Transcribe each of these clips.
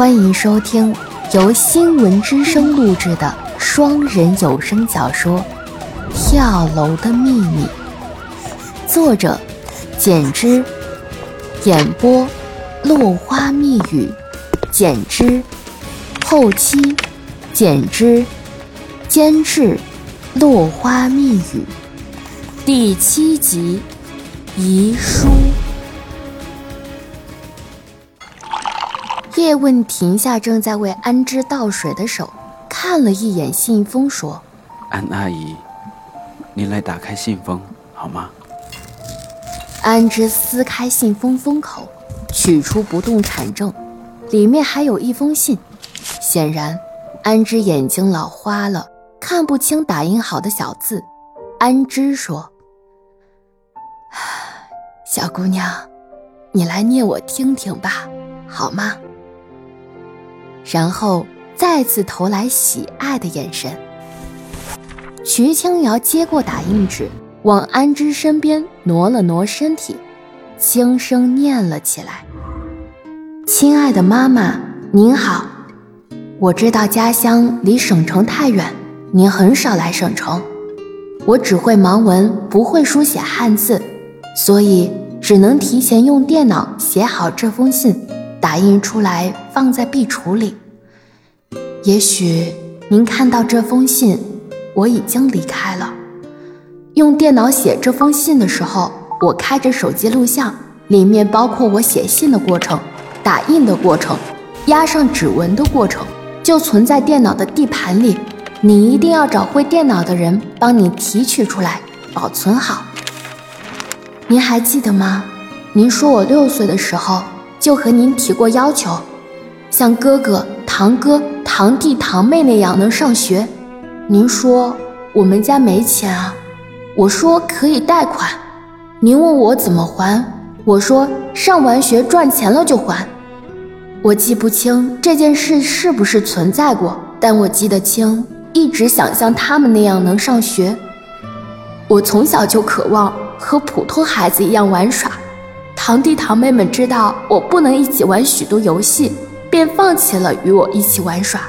欢迎收听由新闻之声录制的双人有声小说《跳楼的秘密》，作者简之，演播落花密语，简之，后期简之，监制落花密语，第七集遗书。叶问停下正在为安之倒水的手，看了一眼信封，说：“安阿姨，你来打开信封好吗？”安之撕开信封封口，取出不动产证，里面还有一封信。显然，安之眼睛老花了，看不清打印好的小字。安之说：“小姑娘，你来念我听听吧，好吗？”然后再次投来喜爱的眼神。徐清瑶接过打印纸，往安之身边挪了挪身体，轻声念了起来：“亲爱的妈妈，您好。我知道家乡离省城太远，您很少来省城。我只会盲文，不会书写汉字，所以只能提前用电脑写好这封信。”打印出来放在壁橱里。也许您看到这封信，我已经离开了。用电脑写这封信的时候，我开着手机录像，里面包括我写信的过程、打印的过程、压上指纹的过程，就存在电脑的地盘里。你一定要找会电脑的人帮你提取出来，保存好。您还记得吗？您说我六岁的时候。就和您提过要求，像哥哥、堂哥、堂弟、堂妹那样能上学。您说我们家没钱啊，我说可以贷款。您问我怎么还，我说上完学赚钱了就还。我记不清这件事是不是存在过，但我记得清，一直想像他们那样能上学。我从小就渴望和普通孩子一样玩耍。堂弟堂妹们知道我不能一起玩许多游戏，便放弃了与我一起玩耍。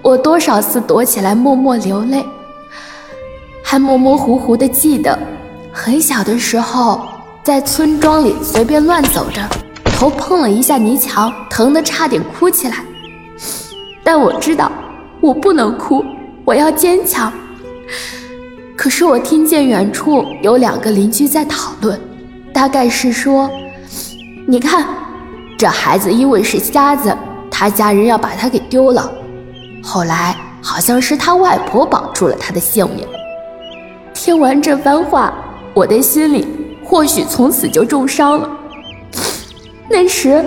我多少次躲起来默默流泪，还模模糊糊的记得，很小的时候在村庄里随便乱走着，头碰了一下泥墙，疼得差点哭起来。但我知道我不能哭，我要坚强。可是我听见远处有两个邻居在讨论。大概是说，你看，这孩子因为是瞎子，他家人要把他给丢了。后来好像是他外婆保住了他的性命。听完这番话，我的心里或许从此就重伤了。那时，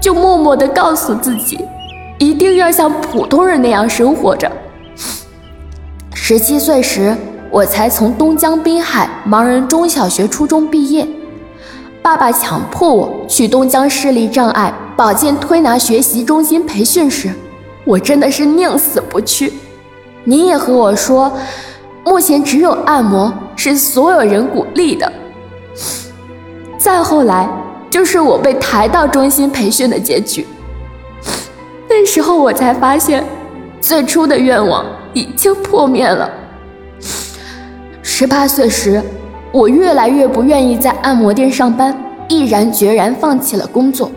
就默默地告诉自己，一定要像普通人那样生活着。十七岁时，我才从东江滨海盲人中小学、初中毕业。爸爸强迫我去东江视力障碍保健推拿学习中心培训时，我真的是宁死不屈。您也和我说，目前只有按摩是所有人鼓励的。再后来，就是我被抬到中心培训的结局。那时候我才发现，最初的愿望已经破灭了。十八岁时。我越来越不愿意在按摩店上班，毅然决然放弃了工作。